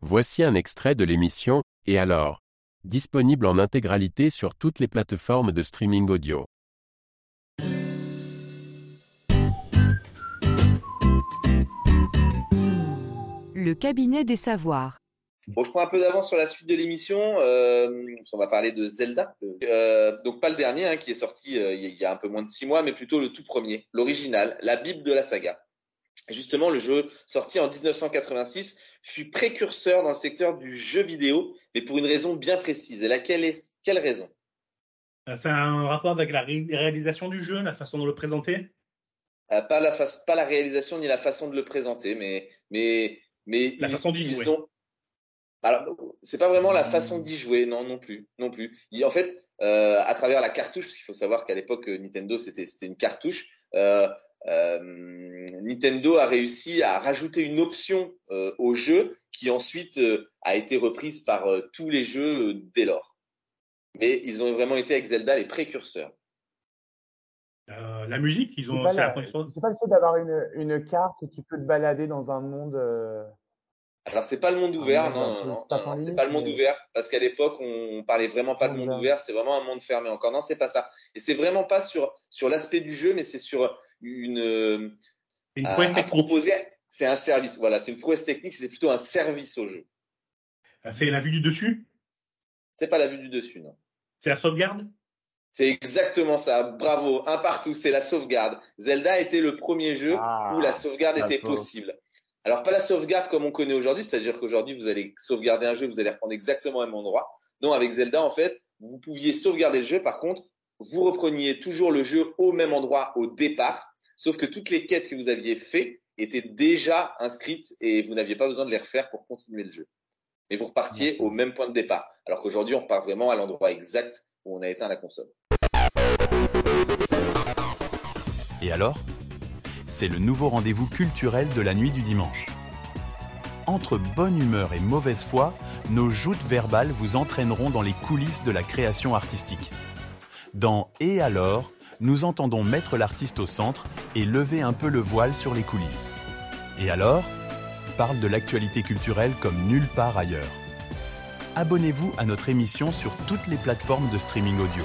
Voici un extrait de l'émission Et alors disponible en intégralité sur toutes les plateformes de streaming audio. Le cabinet des savoirs. Bon, je prends un peu d'avance sur la suite de l'émission. Euh, on va parler de Zelda. Euh, donc pas le dernier hein, qui est sorti euh, il y a un peu moins de six mois, mais plutôt le tout premier, l'original, la Bible de la saga. Justement, le jeu sorti en 1986 fut précurseur dans le secteur du jeu vidéo, mais pour une raison bien précise. Et laquelle est quelle raison? C'est un rapport avec la réalisation du jeu, la façon de le présenter? Pas, la pas la réalisation ni la façon de le présenter, mais mais mais la façon d'y jouer. Alors, c'est pas vraiment la façon d'y jouer, non, non plus, non plus. en fait, euh, à travers la cartouche, parce qu'il faut savoir qu'à l'époque euh, Nintendo c'était c'était une cartouche. Euh, euh, Nintendo a réussi à rajouter une option euh, au jeu qui ensuite euh, a été reprise par tous les jeux dès lors. Mais ils ont vraiment été avec Zelda les précurseurs. la musique, ils ont. C'est pas, pas, le fait d'avoir une, une carte et tu peux te balader dans un monde. Alors c'est pas le monde ouvert, non, non, non, c'est pas le monde ouvert parce qu'à l'époque on parlait vraiment pas de monde ouvert, c'est vraiment un monde fermé encore. Non, c'est pas ça. Et c'est vraiment pas sur sur l'aspect du jeu, mais c'est sur une une prouesse à, proposer. C'est un service, voilà, c'est une prouesse technique, c'est plutôt un service au jeu. Ah, c'est la vue du dessus? C'est pas la vue du dessus, non. C'est la sauvegarde? C'est exactement ça. Bravo. Un partout. C'est la sauvegarde. Zelda était le premier jeu ah, où la sauvegarde était possible. Alors pas la sauvegarde comme on connaît aujourd'hui, c'est-à-dire qu'aujourd'hui vous allez sauvegarder un jeu, vous allez reprendre exactement au même endroit. Non, avec Zelda en fait, vous pouviez sauvegarder le jeu, par contre, vous repreniez toujours le jeu au même endroit au départ, sauf que toutes les quêtes que vous aviez fait étaient déjà inscrites et vous n'aviez pas besoin de les refaire pour continuer le jeu. Mais vous repartiez au même point de départ. Alors qu'aujourd'hui, on repart vraiment à l'endroit exact où on a éteint la console. Et alors? C'est le nouveau rendez-vous culturel de la nuit du dimanche. Entre bonne humeur et mauvaise foi, nos joutes verbales vous entraîneront dans les coulisses de la création artistique. Dans Et alors, nous entendons mettre l'artiste au centre et lever un peu le voile sur les coulisses. Et alors parle de l'actualité culturelle comme nulle part ailleurs. Abonnez-vous à notre émission sur toutes les plateformes de streaming audio.